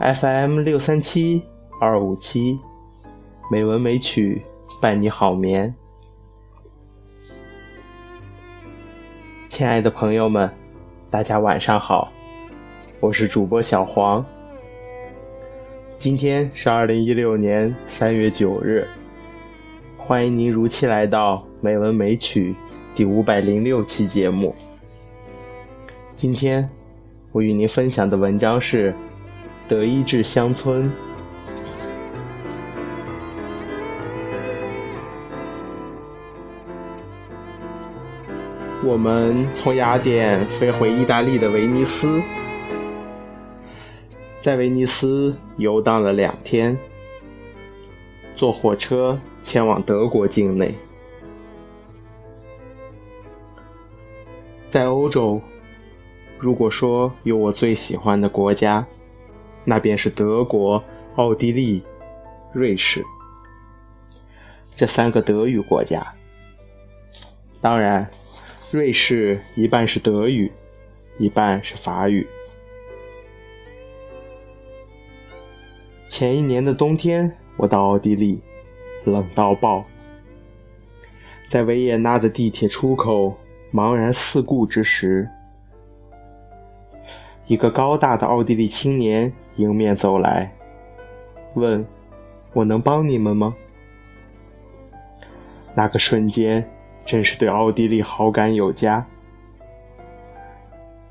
FM 六三七二五七，美文美曲伴你好眠。亲爱的朋友们，大家晚上好，我是主播小黄。今天是二零一六年三月九日，欢迎您如期来到《美文美曲》第五百零六期节目。今天我与您分享的文章是《德意志乡村》。我们从雅典飞回意大利的威尼斯，在威尼斯游荡了两天，坐火车前往德国境内。在欧洲，如果说有我最喜欢的国家，那便是德国、奥地利、瑞士这三个德语国家。当然。瑞士一半是德语，一半是法语。前一年的冬天，我到奥地利，冷到爆。在维也纳的地铁出口茫然四顾之时，一个高大的奥地利青年迎面走来，问：“我能帮你们吗？”那个瞬间。真是对奥地利好感有加。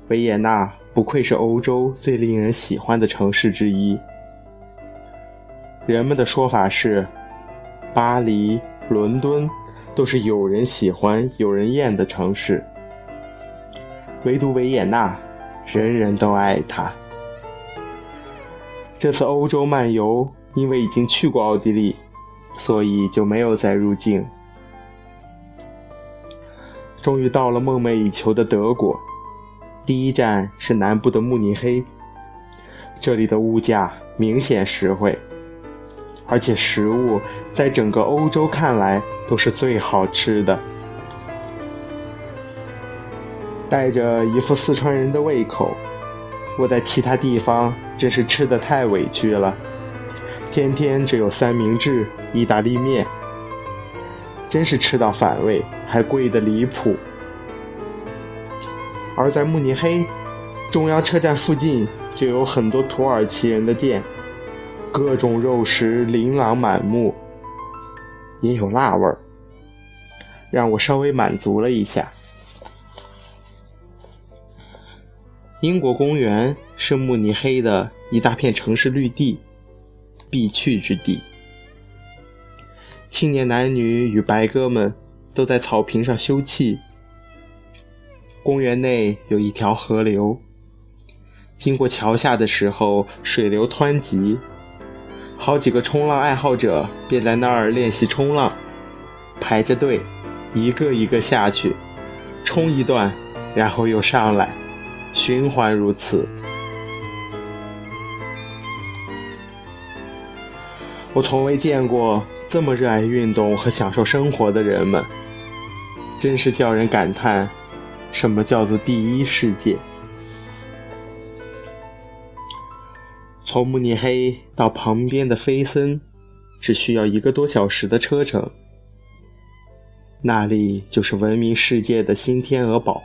维也纳不愧是欧洲最令人喜欢的城市之一。人们的说法是，巴黎、伦敦都是有人喜欢有人厌的城市，唯独维也纳，人人都爱它。这次欧洲漫游，因为已经去过奥地利，所以就没有再入境。终于到了梦寐以求的德国，第一站是南部的慕尼黑。这里的物价明显实惠，而且食物在整个欧洲看来都是最好吃的。带着一副四川人的胃口，我在其他地方真是吃的太委屈了，天天只有三明治、意大利面。真是吃到反胃，还贵得离谱。而在慕尼黑，中央车站附近就有很多土耳其人的店，各种肉食琳琅满目，也有辣味儿，让我稍微满足了一下。英国公园是慕尼黑的一大片城市绿地，必去之地。青年男女与白鸽们都在草坪上休憩。公园内有一条河流，经过桥下的时候，水流湍急，好几个冲浪爱好者便在那儿练习冲浪，排着队，一个一个下去，冲一段，然后又上来，循环如此。我从未见过。这么热爱运动和享受生活的人们，真是叫人感叹，什么叫做第一世界？从慕尼黑到旁边的菲森，只需要一个多小时的车程。那里就是闻名世界的新天鹅堡，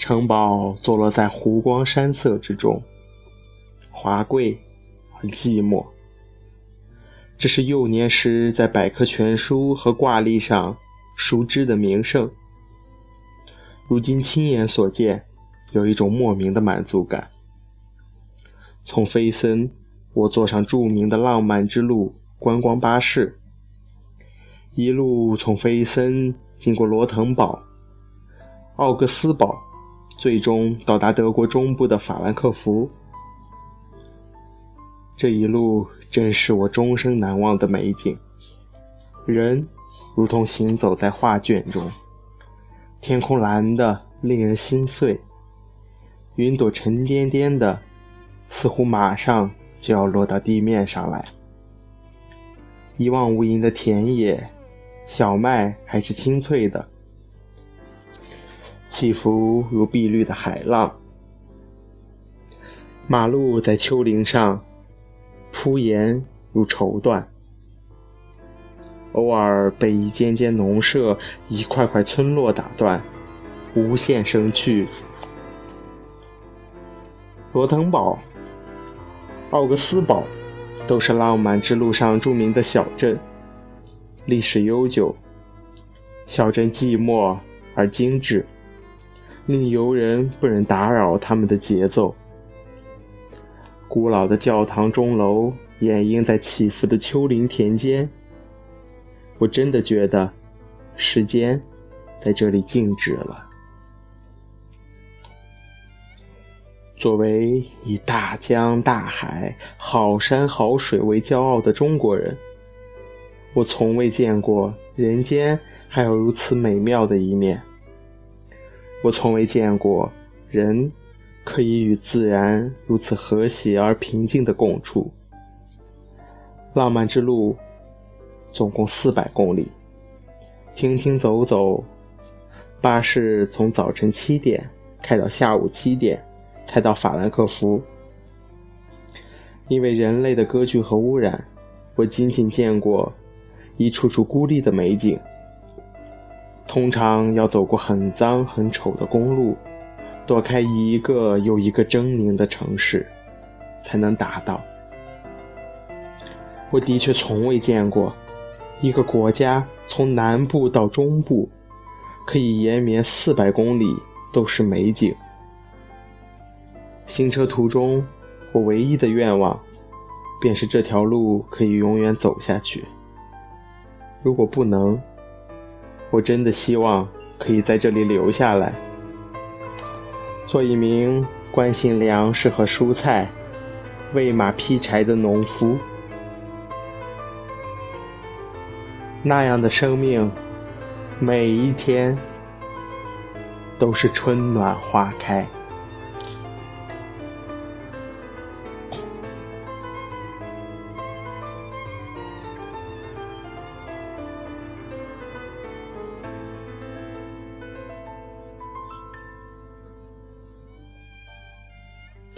城堡坐落在湖光山色之中，华贵而寂寞。这是幼年时在百科全书和挂历上熟知的名胜，如今亲眼所见，有一种莫名的满足感。从菲森，我坐上著名的浪漫之路观光巴士，一路从菲森经过罗滕堡、奥格斯堡，最终到达德国中部的法兰克福。这一路。真是我终生难忘的美景。人如同行走在画卷中，天空蓝的令人心碎，云朵沉甸甸的，似乎马上就要落到地面上来。一望无垠的田野，小麦还是青翠的，起伏如碧绿的海浪。马路在丘陵上铺延如绸缎，偶尔被一间间农舍、一块块村落打断，无限生趣。罗腾堡、奥格斯堡都是浪漫之路上著名的小镇，历史悠久。小镇寂寞而精致，令游人不忍打扰他们的节奏。古老的教堂钟楼掩映在起伏的丘陵田间，我真的觉得时间在这里静止了。作为以大江大海、好山好水为骄傲的中国人，我从未见过人间还有如此美妙的一面。我从未见过人。可以与自然如此和谐而平静的共处。浪漫之路总共四百公里，停停走走，巴士从早晨七点开到下午七点才到法兰克福。因为人类的割据和污染，我仅仅见过一处处孤立的美景。通常要走过很脏很丑的公路。躲开一个又一个狰狞的城市，才能达到。我的确从未见过一个国家从南部到中部可以延绵四百公里都是美景。行车途中，我唯一的愿望便是这条路可以永远走下去。如果不能，我真的希望可以在这里留下来。做一名关心粮食和蔬菜、喂马劈柴的农夫，那样的生命，每一天都是春暖花开。